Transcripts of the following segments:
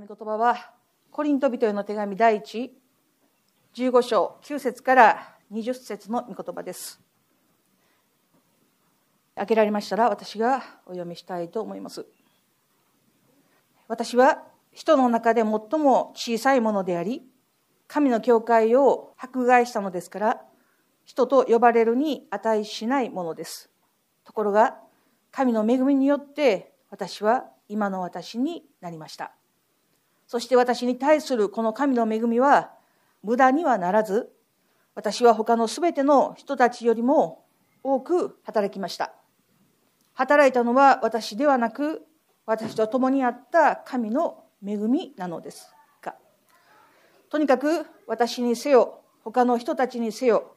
の御言葉は、コリント人への手紙第一、15章9節から20節の御言葉です。開けられましたら私がお読みしたいと思います。私は人の中で最も小さいものであり、神の教会を迫害したのですから、人と呼ばれるに値しないものです。ところが、神の恵みによって私は今の私になりました。そして私に対するこの神の恵みは無駄にはならず、私は他のすべての人たちよりも多く働きました。働いたのは私ではなく、私と共にあった神の恵みなのですが、とにかく私にせよ、他の人たちにせよ、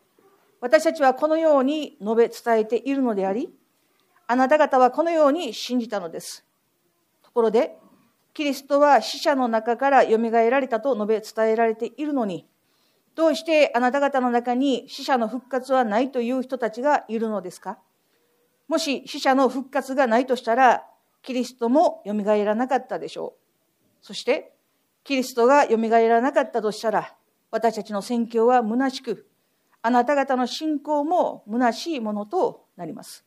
私たちはこのように述べ伝えているのであり、あなた方はこのように信じたのです。ところで、キリストは死者の中からよみがえられたと述べ伝えられているのに、どうしてあなた方の中に死者の復活はないという人たちがいるのですか？もし死者の復活がないとしたら、キリストもよみがえらなかったでしょう。そして、キリストがよみがえらなかったとしたら、私たちの宣教は虚しく、あなた方の信仰も虚しいものとなります。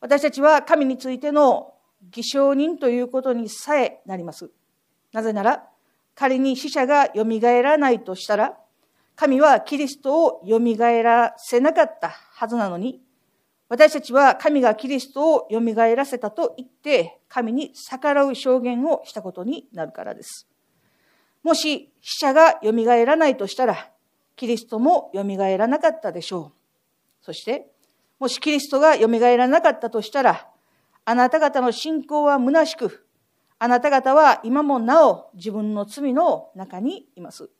私たちは神についての偽証人ということにさえなります。なぜなら、仮に死者がよみがえらないとしたら、神はキリストをよみがえらせなかったはずなのに、私たちは神がキリストをよみがえらせたと言って、神に逆らう証言をしたことになるからです。もし死者がよみがえらないとしたら、キリストもよみがえらなかったでしょう。そして、もしキリストがよみがえらなかったとしたら、あなた方の信仰は虚しく、あなた方は今もなお自分の罪の中にいます。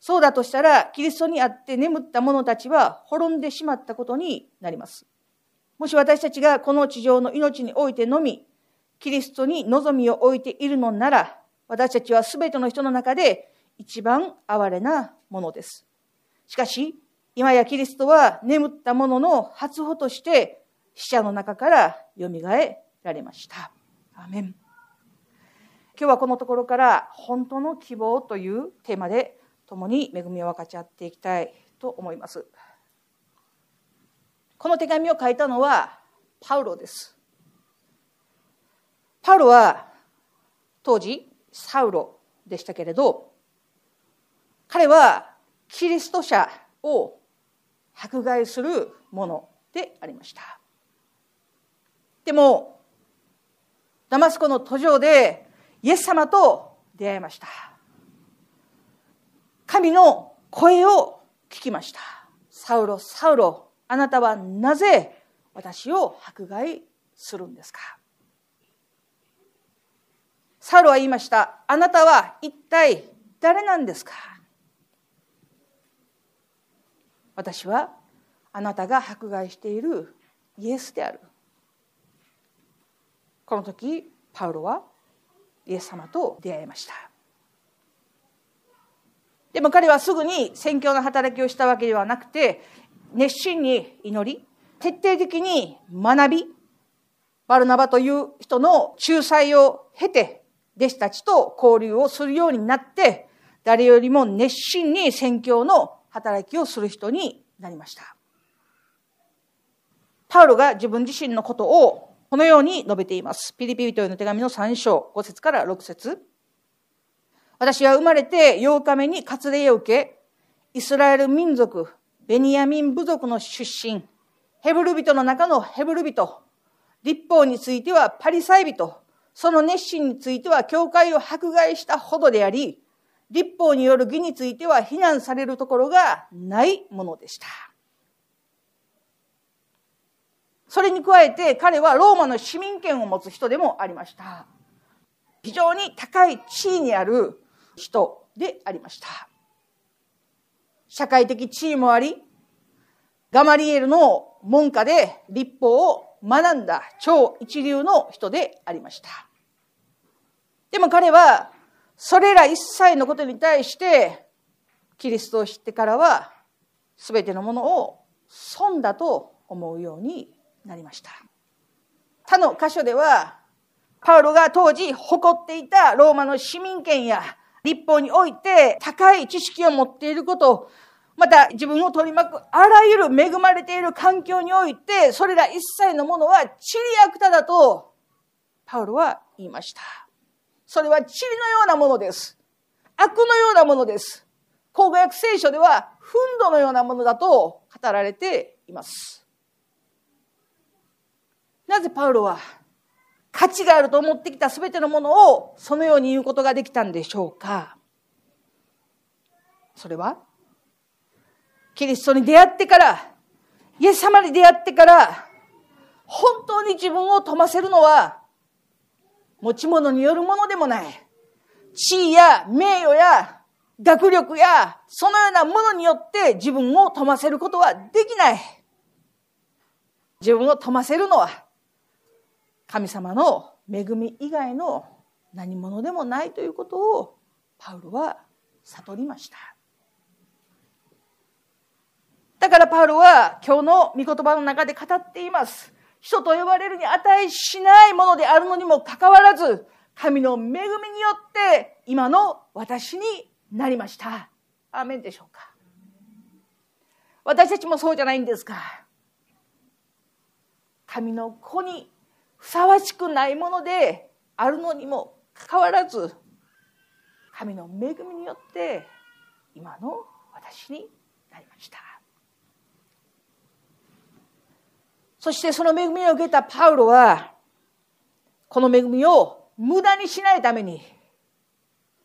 そうだとしたら、キリストにあって眠った者たちは滅んでしまったことになります。もし私たちがこの地上の命においてのみ、キリストに望みを置いているのなら、私たちは全ての人の中で一番哀れなものです。しかし、今やキリストは眠った者の初歩として死者の中からよみがえられました。アメン。今日はこのところから本当の希望というテーマで共に恵みを分かち合っていきたいと思います。この手紙を書いたのはパウロです。パウロは当時サウロでしたけれど彼はキリスト者を迫害するものでありました。でもダマスコの途上でイエス様と出会いました。神の声を聞きました。サウロ、サウロ、あなたはなぜ私を迫害するんですか？サウロは言いました。あなたは一体誰なんですか？私はあなたが迫害しているイエスである。この時、パウロはイエス様と出会いました。でも彼はすぐに宣教の働きをしたわけではなくて、熱心に祈り、徹底的に学び、バルナバという人の仲裁を経て、弟子たちと交流をするようになって、誰よりも熱心に宣教の働きをする人になりました。パウロが自分自身のことをこのように述べています。ピリピリというの手紙の3章、5節から6節私は生まれて8日目に割礼を受け、イスラエル民族、ベニヤミン部族の出身、ヘブル人の中のヘブル人、立法についてはパリサイ人、その熱心については教会を迫害したほどであり、立法による義については非難されるところがないものでした。それに加えて彼はローマの市民権を持つ人でもありました。非常に高い地位にある人でありました。社会的地位もあり、ガマリエルの門下で立法を学んだ超一流の人でありました。でも彼は、それら一切のことに対して、キリストを知ってからは、すべてのものを損だと思うようになりました他の箇所ではパウロが当時誇っていたローマの市民権や立法において高い知識を持っていること、また自分を取り巻くあらゆる恵まれている環境において、それら一切のものは地理悪ただと、パウロは言いました。それは塵のようなものです。悪のようなものです。口語訳聖書では、憤怒のようなものだと語られています。なぜパウロは価値があると思ってきた全てのものをそのように言うことができたんでしょうか？それはキリストに出会ってから、イエス様に出会ってから、本当に自分を富ませるのは、持ち物によるものでもない。地位や名誉や学力や、そのようなものによって自分を富ませることはできない。自分を富ませるのは、神様の恵み以外の何者でもないということをパウロは悟りました。だからパウロは今日の御言葉の中で語っています。人と呼ばれるに値しないものであるのにもかかわらず、神の恵みによって今の私になりました。アーメンでしょうか。私たちもそうじゃないんですか。神の子にふさわしくないものであるのにもかかわらず、神の恵みによって今の私になりました。そしてその恵みを受けたパウロは、この恵みを無駄にしないために、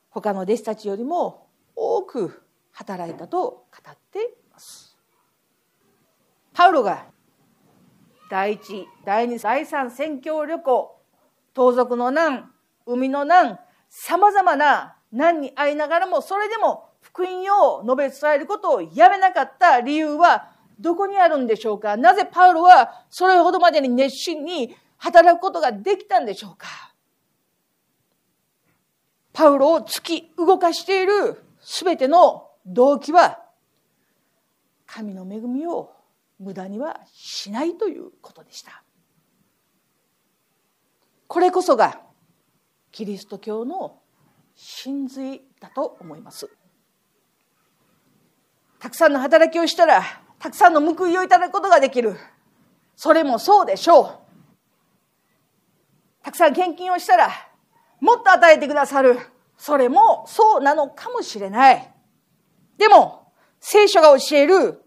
他の弟子たちよりも多く働いたと語っています。パウロが第一、第二、第三宣教旅行、盗賊の難、海の難、様々な難に遭いながらも、それでも福音を述べ伝えることをやめなかった理由は、どこにあるんでしょうか？なぜパウロはそれほどまでに熱心に働くことができたんでしょうか？パウロを突き動かしているすべての動機は神の恵みを無駄にはしないということでしたこれこそがキリスト教の真髄だと思いますたくさんの働きをしたらたくさんの報いをいただくことができる。それもそうでしょう。たくさん献金をしたら、もっと与えてくださる。それもそうなのかもしれない。でも、聖書が教える、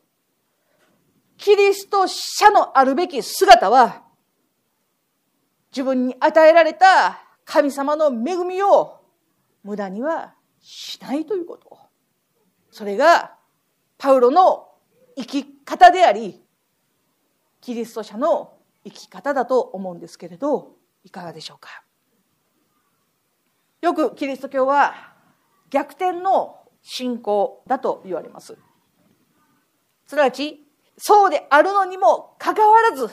キリスト者のあるべき姿は、自分に与えられた神様の恵みを無駄にはしないということ。それが、パウロの生き方でありキリスト者の生き方だと思うんですけれどいかがでしょうかよくキリスト教は逆転の信仰だと言われますすなわちそうであるのにもかかわらず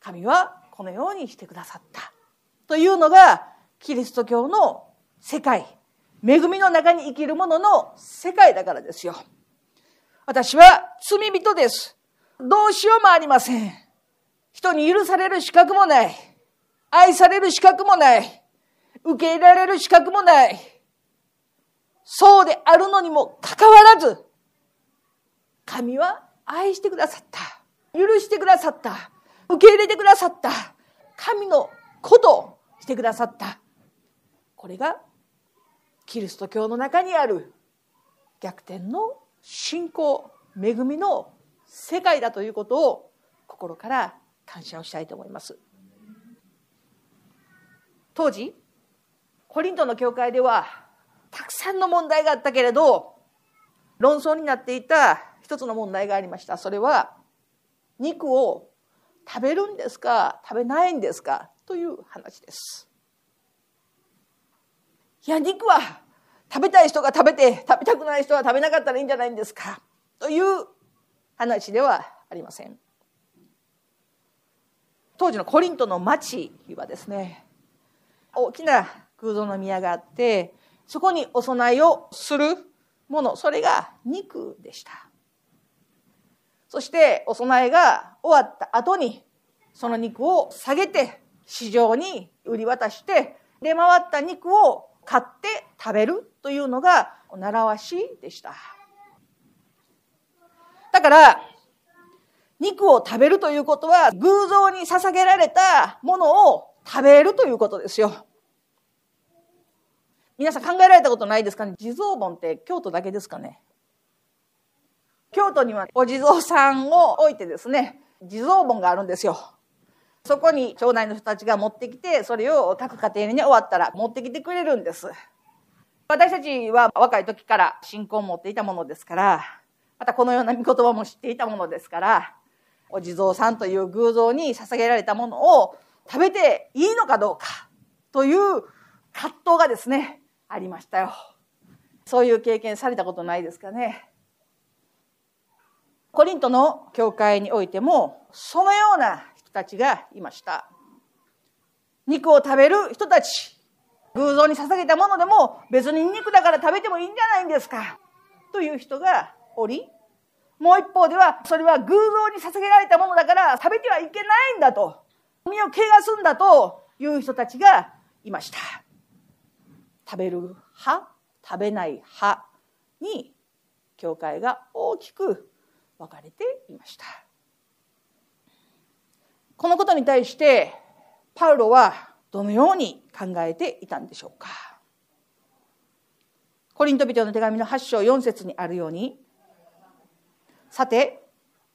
神はこのようにしてくださったというのがキリスト教の世界恵みの中に生きる者の世界だからですよ。私は罪人です。どうしようもありません。人に許される資格もない。愛される資格もない。受け入れられる資格もない。そうであるのにもかかわらず、神は愛してくださった。許してくださった。受け入れてくださった。神のことをしてくださった。これがキリスト教の中にある逆転の信仰恵みの世界だということを心から感謝をしたいと思います当時コリントの教会ではたくさんの問題があったけれど論争になっていた一つの問題がありました。それは肉を食べるんですか？食べないんですか？という話です。いや肉は食べたい人が食べて食べたくない人は食べなかったらいいんじゃないんですか？という話ではありません。当時のコリントの町はですね大きな空洞の宮があってそこにお供えをするもの。それが肉でした。そしてお供えが終わった後にその肉を下げて市場に売り渡して、出回った肉を買って食べるというのが習わしでした。だから、肉を食べるということは、偶像に捧げられたものを食べるということですよ。皆さん考えられたことないですかね？地蔵盆って京都だけですかね？京都にはお地蔵さんを置いてですね、地蔵盆があるんですよ。そこに町内の人たちが持ってきて、それを各家庭に、終わったら持ってきてくれるんです。私たちは若い時から信仰を持っていたものですから、またこのような御言葉も知っていたものですから、お地蔵さんという偶像に捧げられたものを食べていいのかどうかという葛藤がですね、ありましたよ。そういう経験されたことないですかね。コリントの教会においても、そのような人たちがいました。肉を食べる人たち、偶像に捧げたものでも別に肉だから食べてもいいんじゃないんですか。という人がおり、もう一方では、それは偶像に捧げられたものだから食べてはいけないんだと、身を汚すんだという人たちがいました。食べる派、食べない派に、教会が大きく分かれていました。このことに対して、パウロはどのように考えていたんでしょうか。コリント人の手紙の8章4節にあるように、さて、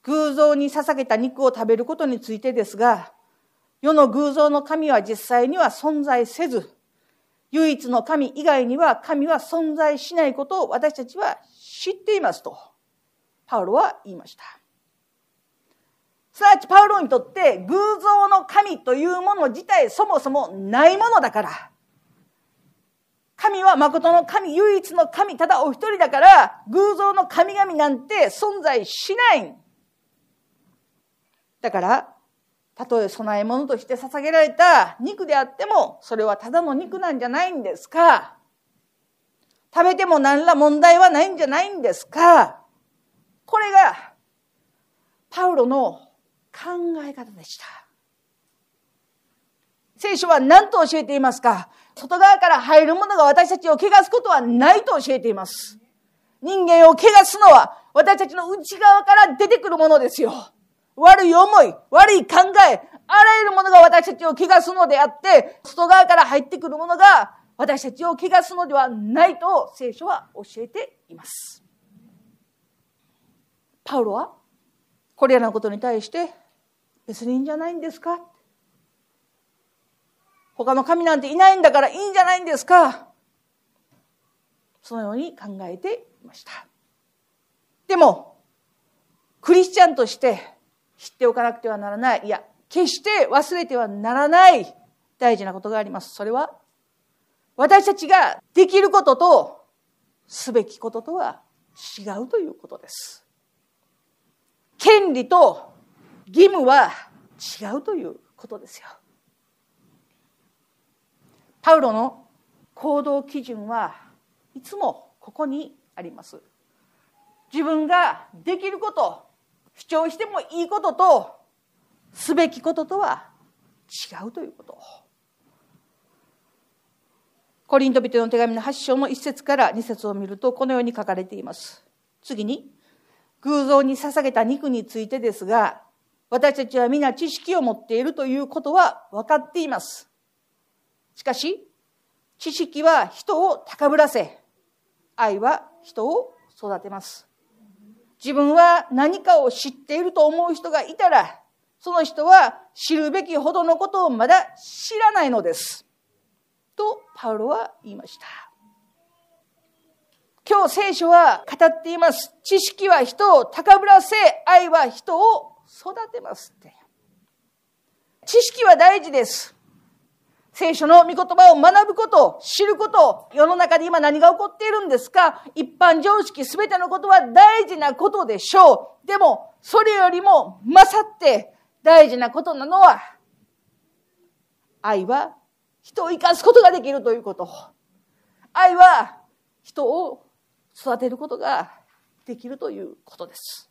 偶像に捧げた肉を食べることについてですが、世の偶像の神は実際には存在せず、唯一の神以外には神は存在しないことを私たちは知っていますと、パウロは言いました。すなわちパウロにとって偶像の神というもの自体そもそもないものだから、神は誠の神、唯一の神、ただお一人だから、偶像の神々なんて存在しない。だから、たとえ供え物として捧げられた肉であっても、それはただの肉なんじゃないんですか食べても何ら問題はないんじゃないんですかこれが、パウロの考え方でした。聖書は何と教えていますか？外側から入るものが私たちを汚すことはないと教えています。人間を汚すのは私たちの内側から出てくるものですよ。悪い思い、悪い考え、あらゆるものが私たちを汚すのであって、外側から入ってくるものが私たちを汚すのではないと聖書は教えています。パウロはこれらのことに対して別にいいんじゃないんですか？他の神なんていないんだからいいんじゃないんですか？そのように考えていました。でも、クリスチャンとして知っておかなくてはならない、いや、決して忘れてはならない大事なことがあります。それは、私たちができることとすべきこととは違うということです。権利と義務は違うということですよ。パウロの行動基準はいつもここにあります。自分ができること、主張してもいいことと、すべきこととは違うということ。コリント人の手紙の8章の1節から2節を見るとこのように書かれています。次に、偶像に捧げた肉についてですが、私たちは皆知識を持っているということは分かっています。しかし、知識は人を高ぶらせ、愛は人を育てます。自分は何かを知っていると思う人がいたら、その人は知るべきほどのことをまだ知らないのです。と、パウロは言いました。今日聖書は語っています。知識は人を高ぶらせ、愛は人を育てますって。知識は大事です。聖書の御言葉を学ぶこと、知ること、世の中で今何が起こっているんですか？一般常識すべてのことは大事なことでしょう。でも、それよりも勝って大事なことなのは、愛は人を生かすことができるということ。愛は人を育てることができるということです。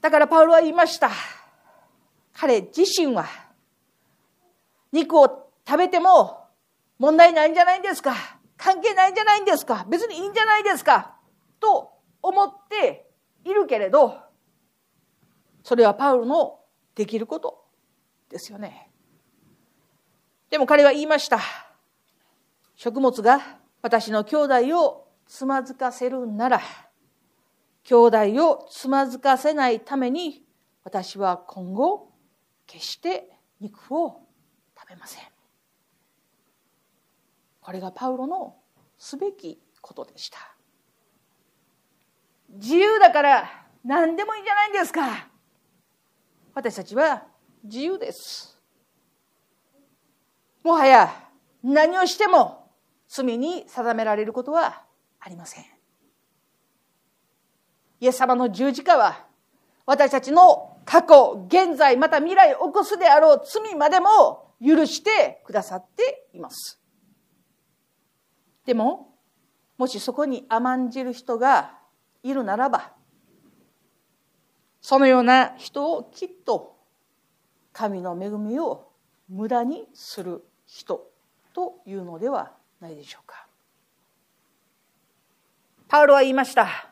だからパウロは言いました。彼自身は肉を食べても問題ないんじゃないんですか？関係ないんじゃないんですか？別にいいんじゃないですか？と思っているけれど、それはパウロのできることですよね。でも彼は言いました。食物が私の兄弟をつまずかせるなら、兄弟をつまずかせないために私は今後決して肉を食べません。これがパウロのすべきことでした。自由だから何でもいいじゃないんですか。私たちは自由です。もはや何をしても罪に定められることはありません。イエス様の十字架は私たちの過去、現在、また未来を起こすであろう罪までも許してくださっています。でも、もしそこに甘んじる人がいるならば、そのような人をきっと神の恵みを無駄にする人というのではないでしょうか。パウロは言いました。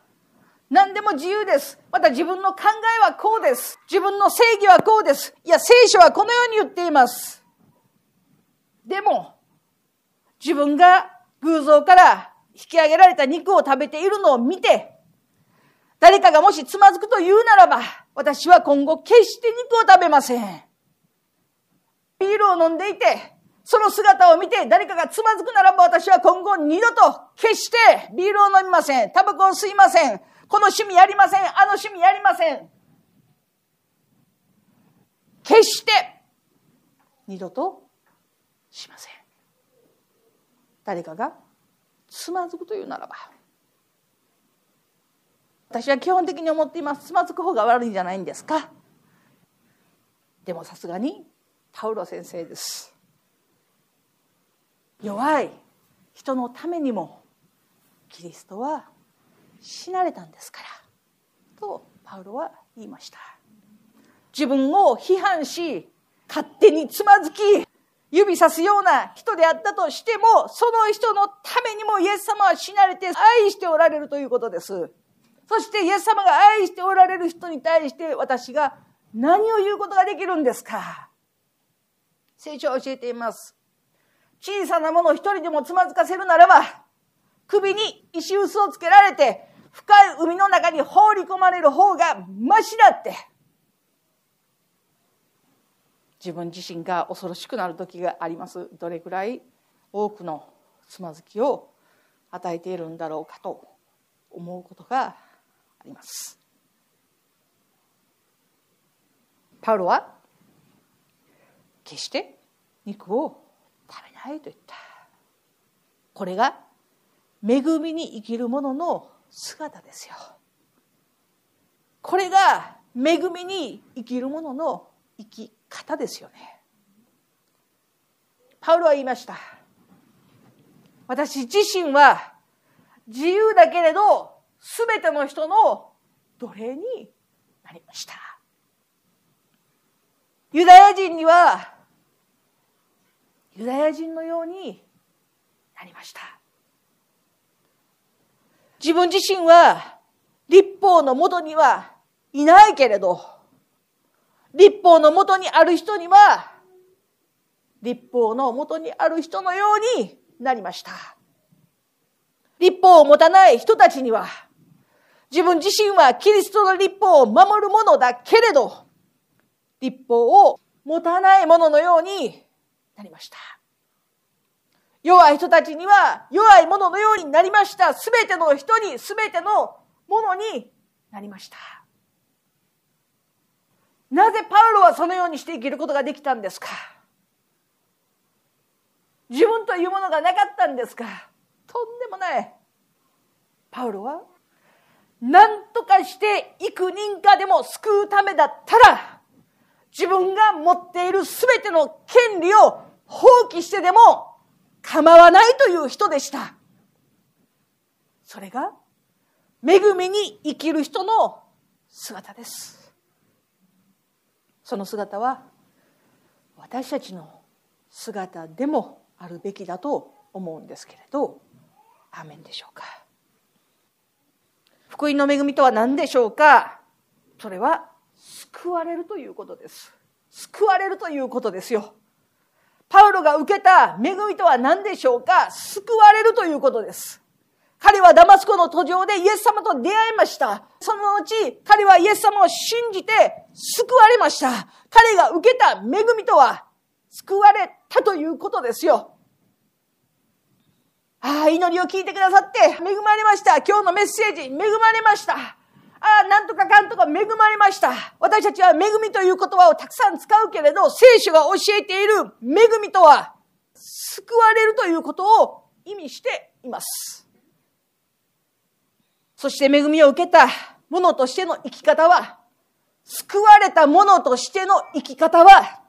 何でも自由です。また自分の考えはこうです。自分の正義はこうです。いや、聖書はこのように言っています。でも、自分が偶像から引き上げられた肉を食べているのを見て、誰かがもしつまずくと言うならば、私は今後決して肉を食べません。ビールを飲んでいて、その姿を見て誰かがつまずくならば私は今後二度と決してビールを飲みません。タバコを吸いません。この趣味やりません。あの趣味やりません。決して二度としません。誰かがつまずくというならば。私は基本的に思っていますつまずく方が悪いんじゃないんですかでもさすがにパウロ先生です弱い。人のためにもキリストは死なれたんですから。とパウロは言いました。自分を批判し勝手につまずき指さすような人であったとしてもその人のためにもイエス様は死なれて愛しておられるということです。そしてイエス様が愛しておられる人に対して私が何を言うことができるんですか。聖書は教えています。小さなものを一人でもつまずかせるならば、首に石臼をつけられて、深い海の中に放り込まれる方がましだって。自分自身が恐ろしくなる時があります。どれくらい多くのつまずきを与えているんだろうかと思うことがありますパウロは決して肉を食べないと言った。これが恵みに生きる者の姿ですよ。これが恵みに生きる者の生き方ですよね。パウロは言いました。私自身は自由だけれどすべての人の奴隷になりました。ユダヤ人には、ユダヤ人のようになりました。自分自身は立法のもとにはいないけれど、立法のもとにある人には、立法のもとにある人のようになりました。立法を持たない人たちには、自分自身はキリストの立法を守るものだけれど、立法を持たないもののようになりました。弱い人たちには弱いもののようになりました。すべての人に、すべてのものになりました。なぜパウロはそのようにして生きることができたんですか？自分というものがなかったんですか？とんでもない。パウロは何とかして幾人かでも救うためだったら、自分が持っている全ての権利を放棄してでも構わないという人でした。それが、恵みに生きる人の姿です。その姿は、私たちの姿でもあるべきだと思うんですけれどアーメンでしょうか福音の恵みとは何でしょうかそれは救われるということです救われるということですよパウロが受けた恵みとは何でしょうか？救われるということです彼はダマスコの途上でイエス様と出会いました。その後、彼はイエス様を信じて救われました。彼が受けた恵みとは救われたということですよ。ああ、祈りを聞いてくださって恵まれました。今日のメッセージ、恵まれました。ああ、なんとかかんとか恵まれました。私たちは恵みという言葉をたくさん使うけれど、聖書が教えている恵みとは、救われるということを意味しています。そして恵みを受けた者としての生き方は、救われた者としての生き方は、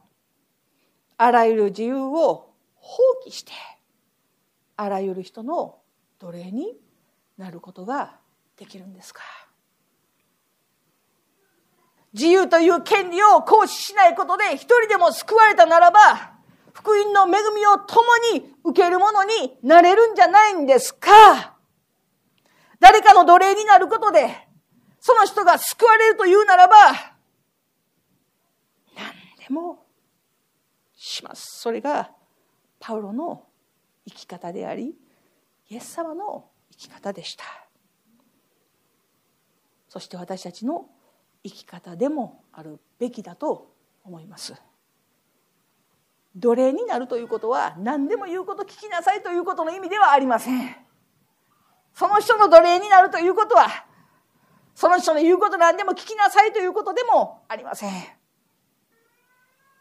あらゆる自由を放棄して、あらゆる人の奴隷になることができるんですか自由という権利を行使しないことで一人でも救われたならば福音の恵みを共に受けるものになれるんじゃないんですか誰かの奴隷になることでその人が救われるというならば何でもします。それがパウロの生き方でありイエス様の生き方でしたそして私たちの生き方でもあるべきだと思います。奴隷になるということは何でも言うこと聞きなさいということの意味ではありません。その人の奴隷になるということはその人の言うこと何でも聞きなさいということでもありません。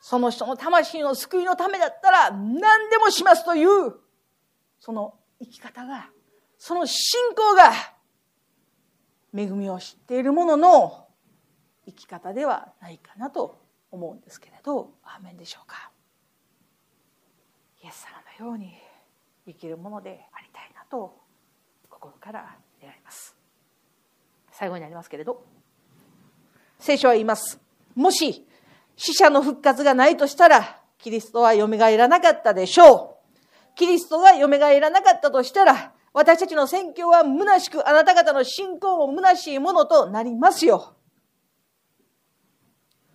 その人の魂の救いのためだったら何でもしますというその生き方がその信仰が恵みを知っている者の生き方ではないかなと思うんですけれどアーメンでしょうか。イエス様のように生きるものでありたいなと心から願います。最後になりますけれど聖書は言います。もし死者の復活がないとしたらキリストは蘇らなかったでしょう。キリストが蘇らなかったとしたら、私たちの宣教は虚しく、あなた方の信仰も虚しいものとなりますよ。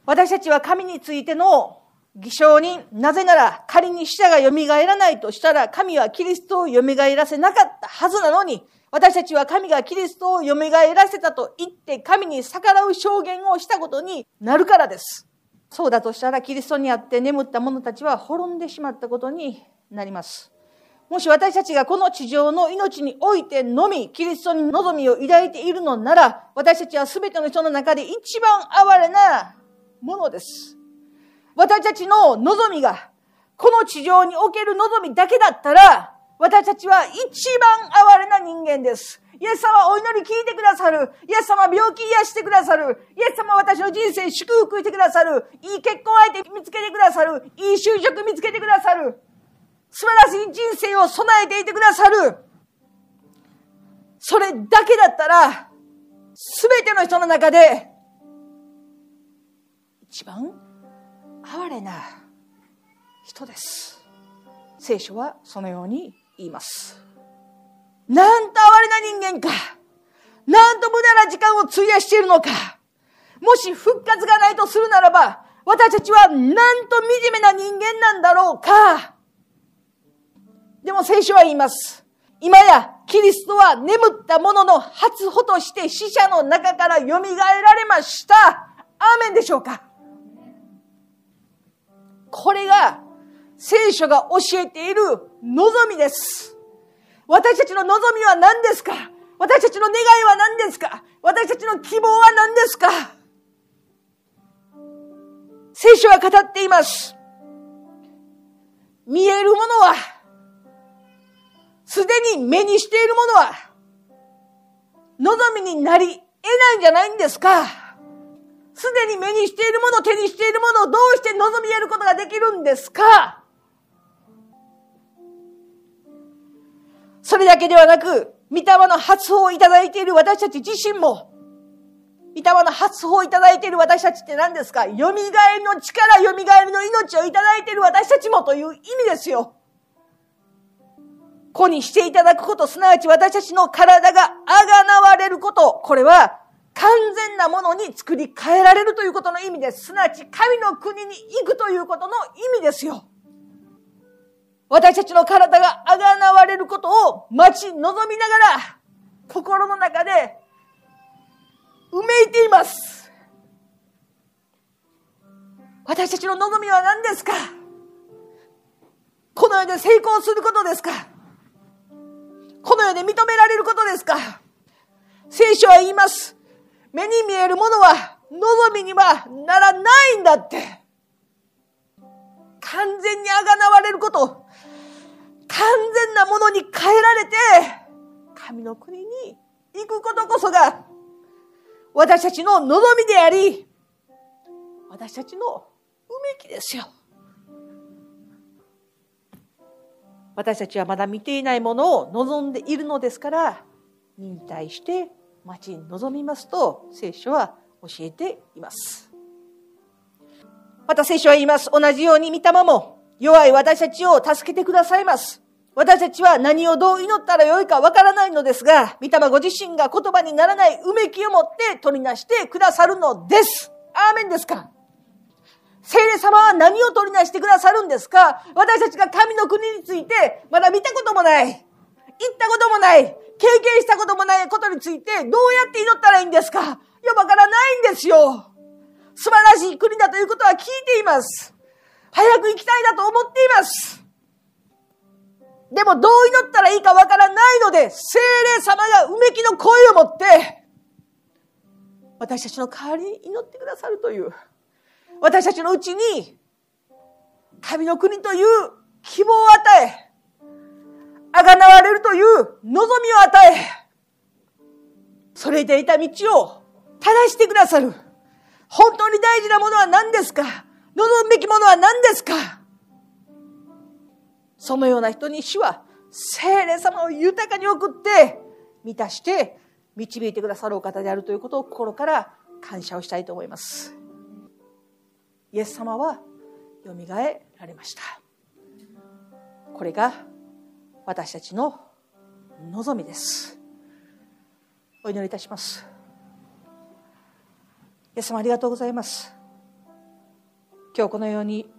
私たちは神についての偽証に、なぜなら仮に死者が蘇らないとしたら、神はキリストを蘇らせなかったはずなのに、私たちは神がキリストを蘇らせたと言って神に逆らう証言をしたことになるからです。そうだとしたらキリストにあって眠った者たちは滅んでしまったことになります。もし私たちがこの地上の命においてのみ、キリストに望みを抱いているのなら、私たちは全ての人の中で一番哀れなものです。私たちの望みが、この地上における望みだけだったら、私たちは一番哀れな人間です。イエス様お祈り聞いてくださる。イエス様病気癒してくださる。イエス様私の人生祝福してくださる。いい結婚相手見つけてくださる。いい就職見つけてくださる。素晴らしい人生を備えていてくださる。それだけだったら、すべての人の中で、一番？哀れな人です。聖書はそのように言います。なんと哀れな人間か。なんと無駄な時間を費やしているのか。もし復活がないとするならば、私たちはなんと惨めな人間なんだろうか。でも聖書は言います。今やキリストは眠った者の初歩として死者の中から蘇られました。アーメンでしょうか？これが聖書が教えている望みです。私たちの望みは何ですか？私たちの願いは何ですか？私たちの希望は何ですか？聖書は語っています。見えるものはすでに目にしているものは、望みになり得ないんじゃないんですか？すでに目にしているもの、手にしているものをどうして望み得ることができるんですか？それだけではなく、御霊の発報をいただいている私たち自身も、御霊の発砲をいただいている私たちって何ですか？蘇りの力、蘇りの命をいただいている私たちもという意味ですよ。子にしていただくこと、すなわち私たちの体があがなわれること、これは完全なものに作り変えられるということの意味です。すなわち神の国に行くということの意味ですよ。私たちの体があがなわれることを待ち望みながら、心の中でうめいています。私たちの望みは何ですか？この世で成功することですか？この世で認められることですか？聖書は言います。目に見えるものは望みにはならないんだって。完全にあがなわれること、完全なものに変えられて、神の国に行くことこそが私たちの望みであり、私たちのうめきですよ。私たちはまだ見ていないものを望んでいるのですから、忍耐して待ちに望みますと、聖書は教えています。また聖書は言います。同じように御霊も弱い私たちを助けてくださいます。私たちは何をどう祈ったらよいかわからないのですが、御霊ご自身が言葉にならないうめきを持って取り出してくださるのです。アーメンですか聖霊様は何を取り出してくださるんですか私たちが神の国についてまだ見たこともない。行ったこともない。経験したことことについてどうやって祈ったらいいんですか？いや、わからないんですよ。素晴らしい国だということは聞いています。早く行きたいだと思っています。でもどう祈ったらいいかわからないので、精霊様がうめきの声を持って、私たちの代わりに祈ってくださるという、私たちのうちに、神の国という希望を与え、あがなわれるという望みを与え、それでいた道を正してくださる。本当に大事なものは何ですか？望むべきものは何ですか？そのような人に主は聖霊様を豊かに送って満たして導いてくださるお方であるということを心から感謝をしたいと思います。イエス様はよみがえられました。これが私たちの望みです。お祈りいたします。イエス様ありがとうございます。今日このように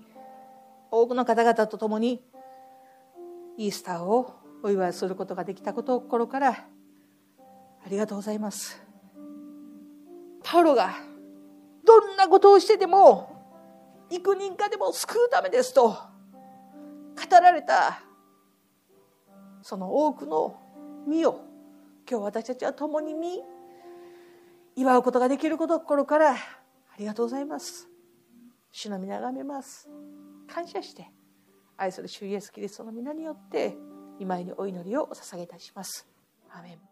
多くの方々と共にイースターをお祝いすることができたことを心からありがとうございます。パウロがどんなことをしてでも幾人かでも救うためですと語られたその多くの身を今日私たちは共に見祝うことができること心からありがとうございます。主の皆がめます。感謝して愛する主イエスキリストの皆によって今にお祈りをお捧げいたします。アメン